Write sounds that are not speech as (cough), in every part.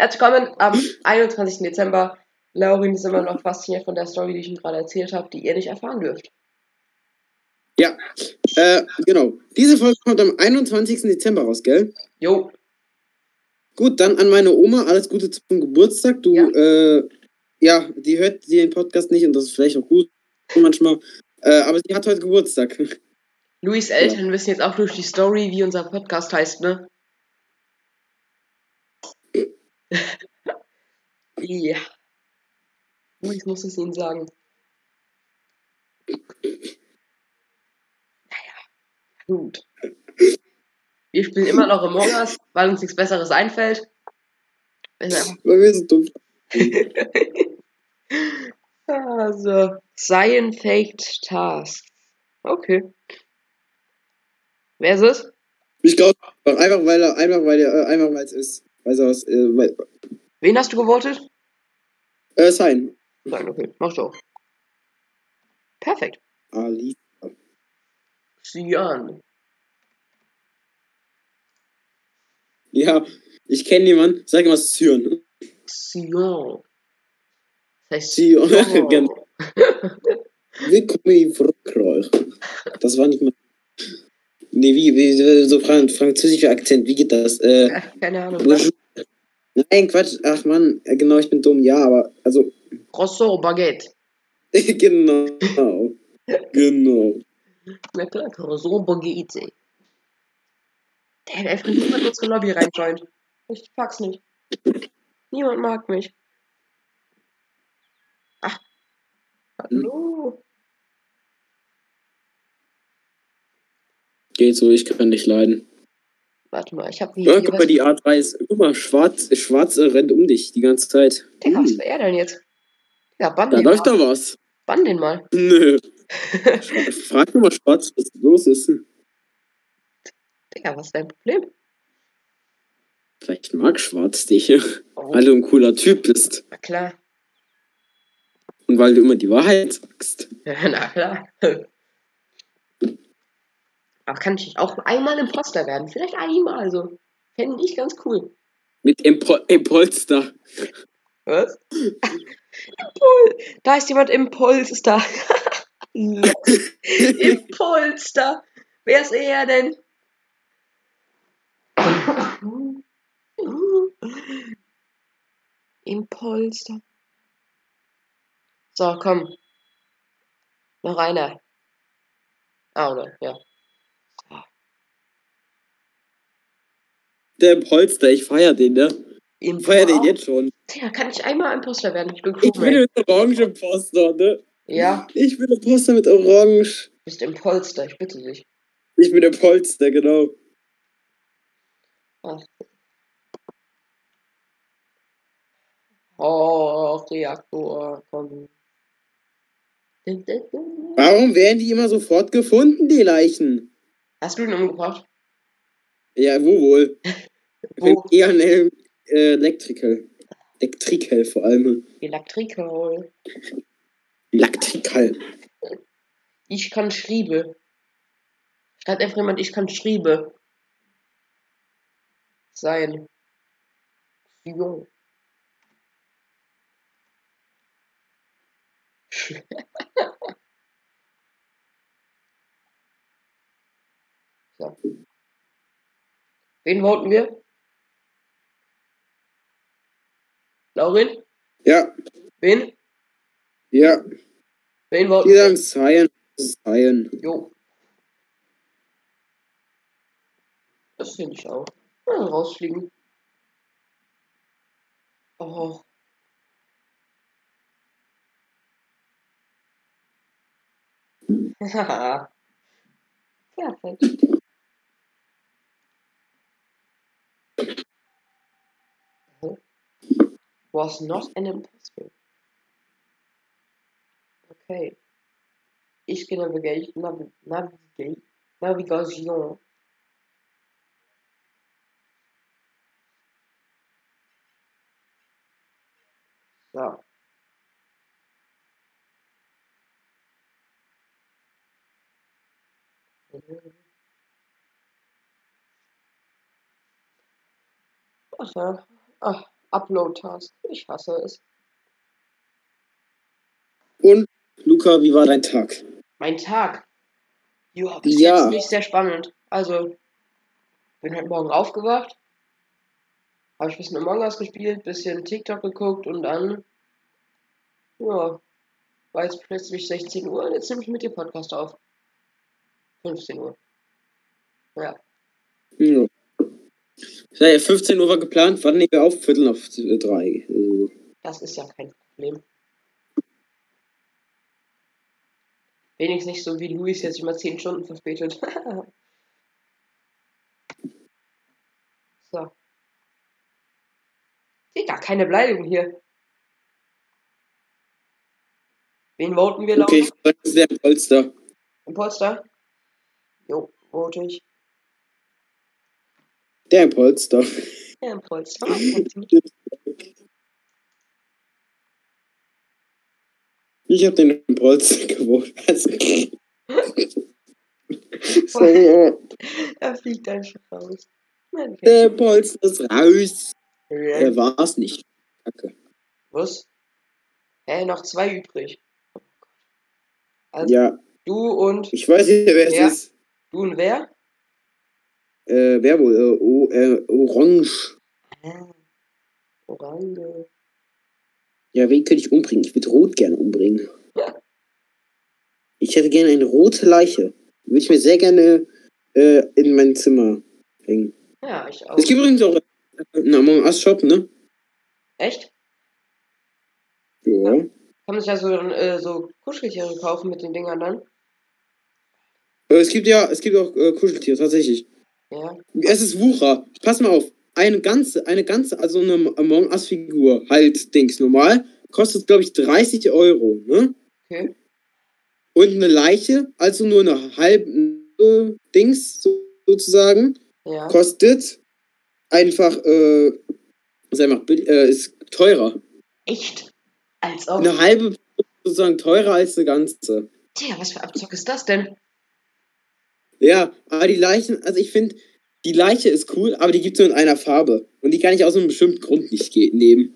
Herzlich willkommen am 21. Dezember. Laurin ist immer noch fasziniert von der Story, die ich ihm gerade erzählt habe, die ihr nicht erfahren dürft. Ja, äh, genau. Diese Folge kommt am 21. Dezember raus, gell? Jo, Gut, dann an meine Oma, alles Gute zum Geburtstag. Du, Ja. äh, ja, die hört den Podcast nicht und das ist vielleicht auch gut manchmal. Äh, aber sie hat heute Geburtstag. Luis Eltern wissen jetzt auch durch die Story, wie unser Podcast heißt, ne? Ja. Luis muss es ihnen sagen. Naja, gut. Wir spielen immer noch Among Us, weil uns nichts Besseres einfällt. Weil wir sind dumm. (laughs) Also, Science Faked Tasks. Okay. Wer ist es? Ich glaube, einfach weil er, einfach weil er, einfach weil es ist. Er was, äh, weil, Wen hast du gewotet? äh, sein. Nein, okay, mach doch. Perfekt. Ali. Xian. Ja, ich kenne jemanden, sag mal Sion. Xion. Das heißt Sion, (laughs) genau. Willkommen in Frankreich. Das war nicht mal. Nee, wie, wie so Fran französischer Akzent, wie geht das? Äh, Keine Ahnung. Bonjour. Nein, Quatsch, ach Mann, äh, genau, ich bin dumm, ja, aber, also, (laughs) Croissant, Baguette. genau, genau. Na klar, Croissant, Baguette. Der hat einfach niemand in unsere Lobby reinjoint. Ich pack's nicht. Niemand mag mich. Ach. Hallo. Geht so, ich kann nicht leiden. Warte mal, ich hab wie. Ja, guck mal, die A3 ist, guck mal, schwarz, schwarz äh, rennt um dich die ganze Zeit. Digga, was Hm, will er denn jetzt? Ja, bann da den läuft mal. doch was. Bann den mal. Nö. (laughs) Frag doch mal schwarz, was los ist. Digga, was ist dein Problem? Vielleicht mag schwarz dich, Oh, weil du ein cooler Typ bist. na klar. Und weil du immer die Wahrheit sagst. Ja, (laughs) na klar. Aber kann ich auch einmal Imposter werden? Vielleicht einmal so. Fände ich ganz cool. Mit Impo Impolster. Was? Impul da ist jemand. Impuls da. (laughs) Wer ist er denn? Impulster. So, komm. Noch einer. Ah, oder? Ja. Der Impolster, ich feier den, ne? Ich feier den jetzt schon. Ja, kann ich einmal Imposter werden? Ich bin Ich bin Crewmate. mit Orange Imposter, ne? Ja, Ich bin Imposter mit Orange. du bist Impolster, ich bitte dich. Ich bin Impolster, genau. Ach. Oh, Reaktor, komm. Warum werden die immer sofort gefunden, die Leichen? Hast du ihn umgebracht? Ja, wo wohl? Wo? Eher ein El- Electrical. Electrical vor allem. Elektriker. Electrical. Ich kann schriebe. Schreibt einfach jemand, ich kann schriebe. Sein. Jo. (laughs) so. Wen voten wir? Laurin? Ja, Wen? ja. Wen voten Die wir? sagen Cyan. Cyan. Jo. Das finde ich auch. Ja, rausfliegen. Oh. Haha. (laughs) Perfekt. Was not an imposter. Okay. Ich gehe Navigation. Navi Navigate. Navigation. So. Ach ja. Ach, Upload-Task. Ich hasse es. Und, Luca, wie war dein Tag? Mein Tag. Ja, bis Ja. jetzt nicht sehr spannend. Also, bin heute Morgen aufgewacht. Habe ich ein bisschen Among Us gespielt, bisschen TikTok geguckt und dann, ja, war jetzt plötzlich 16 Uhr und jetzt nehme ich mit dir Podcast auf. 15 Uhr. Ja. Ja. Ja, 15 Uhr war geplant, wann nehmen wir auf? Viertel auf drei. Also, Das ist ja kein Problem. Wenigstens nicht so wie Luis jetzt immer 10 Stunden verspätet. (laughs) so. Digga, keine Beleidigung hier. Wen voten wir, okay, ich Laura? sag, das ist der Polster. Im Polster? Jo, vote ich. Der Polster. Ja, im Polster. Ich hab den Polster gewohnt. (laughs) Sorry, aber er fliegt einfach raus. Der Polster ist raus. Er Kind. war's nicht. Kacke. Was? Hä, noch zwei übrig. Also Ja, du und ich weiß nicht, wer es ist. du und wer? Äh, wer wohl? Äh, o, äh, Orange. Ah, Orange. Ja, wen könnte ich umbringen? Ich würde Rot gerne umbringen. Ja. Ich hätte gerne eine rote Leiche. Würde ich mir sehr gerne äh, in mein Zimmer hängen. Ja, ich auch. Es gibt übrigens auch einen Among Us Shop, ne? Echt? Ja. Kann man sich ja so, äh, so Kuscheltiere kaufen mit den Dingern dann? Äh, Es gibt ja, es gibt auch äh, Kuscheltiere, tatsächlich. Ja. Es ist Wucher. Pass mal auf. Eine ganze, eine ganze, also eine Among Us Figur, halt Dings normal, kostet glaube ich 30 Euro, ne? Okay. Und eine Leiche, also nur eine halbe äh, Dings so, sozusagen, Ja. kostet einfach, äh, sag mal, äh, ist teurer. Echt? Als ob. Eine halbe sozusagen teurer als eine ganze. Tja, was für Abzock ist das denn? Ja, aber die Leichen, also ich finde, die Leiche ist cool, aber die gibt es nur in einer Farbe. Und die kann ich aus einem bestimmten Grund nicht nehmen.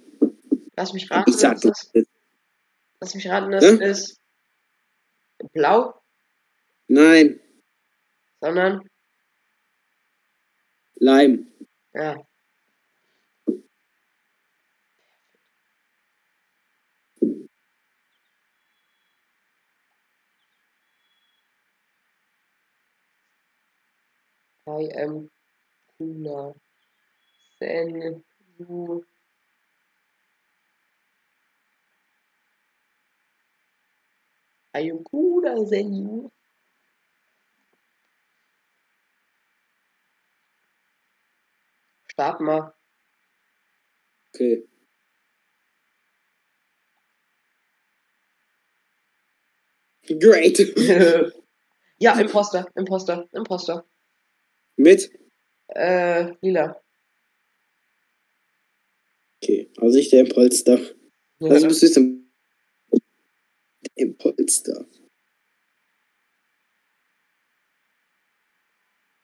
Lass mich raten, Ich sag das ist, lass mich raten, das Hä? ist blau, Nein, sondern, Leim. ja. I am cooler than you. I am cooler than you. Start mal. Okay. Great. (laughs) (laughs) ja, Imposter, Imposter, Imposter. Mit? Äh, lila. Okay, also ich der Impolster. Ja, Also bist du jetzt im Impolster.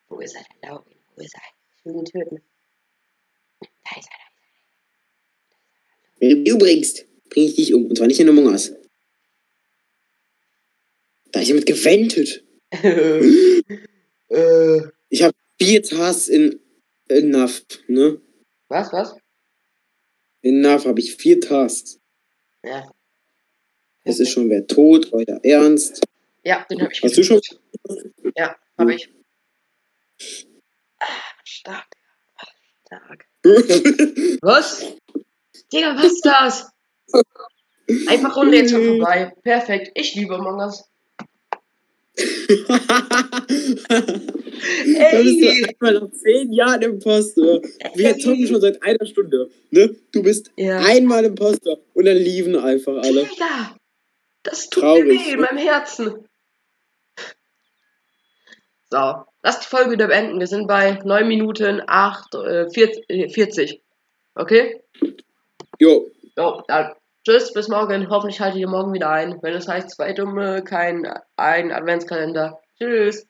Wo ist er denn, Laurin? Wo ist er? Ich will ihn töten. Da ist er, Wenn du mich umbringst, bring ich dich um. Und zwar nicht in Among Us. Da ist jemand gewendet. da. (laughs) äh, Ich habe vier Tasks in, NAV, ne? was, was? In NAV habe ich vier Tasks. Ja. Es ist schon wer tot, euer Ernst. Ja, den hab ich Hast du schon? Ja, hab ich. Ah, stark. Stark. (laughs) Was? Digga, was ist das? Einfach Runde jetzt schon vorbei. Perfekt. Ich liebe Among Us. (laughs) Dann bist du einmal nach zehn Jahren Imposter. Wir zocken schon seit einer Stunde. Ne? Du bist Ja. einmal Imposter und dann liefen einfach alle. Digga, das tut Traurig, mir weh in ne? meinem Herzen. So, lass die Folge wieder beenden. Wir sind bei 9 Minuten 8, äh, 40, äh, 40. Okay? Jo, So, dann tschüss, bis morgen. Hoffentlich haltet ihr morgen wieder ein. Wenn es heißt, zwei Dumme, kein ein Adventskalender. Tschüss.